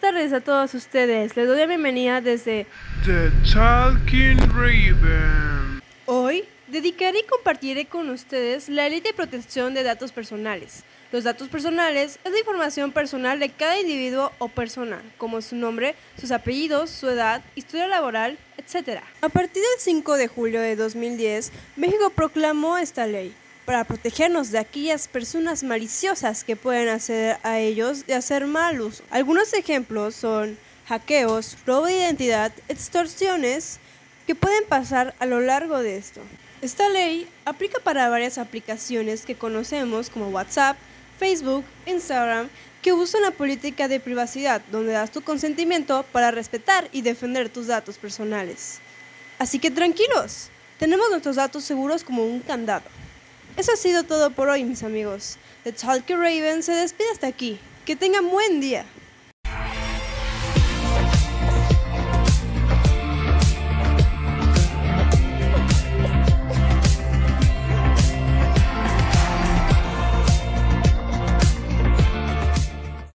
tardes a todos ustedes. Les doy la bienvenida desde The Talking Raven. hoy. Dedicaré y compartiré con ustedes la ley de protección de datos personales. Los datos personales es la información personal de cada individuo o persona, como su nombre, sus apellidos, su edad, historia laboral, etc. A partir del 5 de julio de 2010, México proclamó esta ley para protegernos de aquellas personas maliciosas que pueden acceder a ellos y hacer mal uso. Algunos ejemplos son hackeos, robo de identidad, extorsiones que pueden pasar a lo largo de esto. Esta ley aplica para varias aplicaciones que conocemos como WhatsApp, Facebook, Instagram, que usan la política de privacidad donde das tu consentimiento para respetar y defender tus datos personales. Así que tranquilos, tenemos nuestros datos seguros como un candado. Eso ha sido todo por hoy, mis amigos. The Talkie Raven se despide hasta aquí. Que tengan buen día.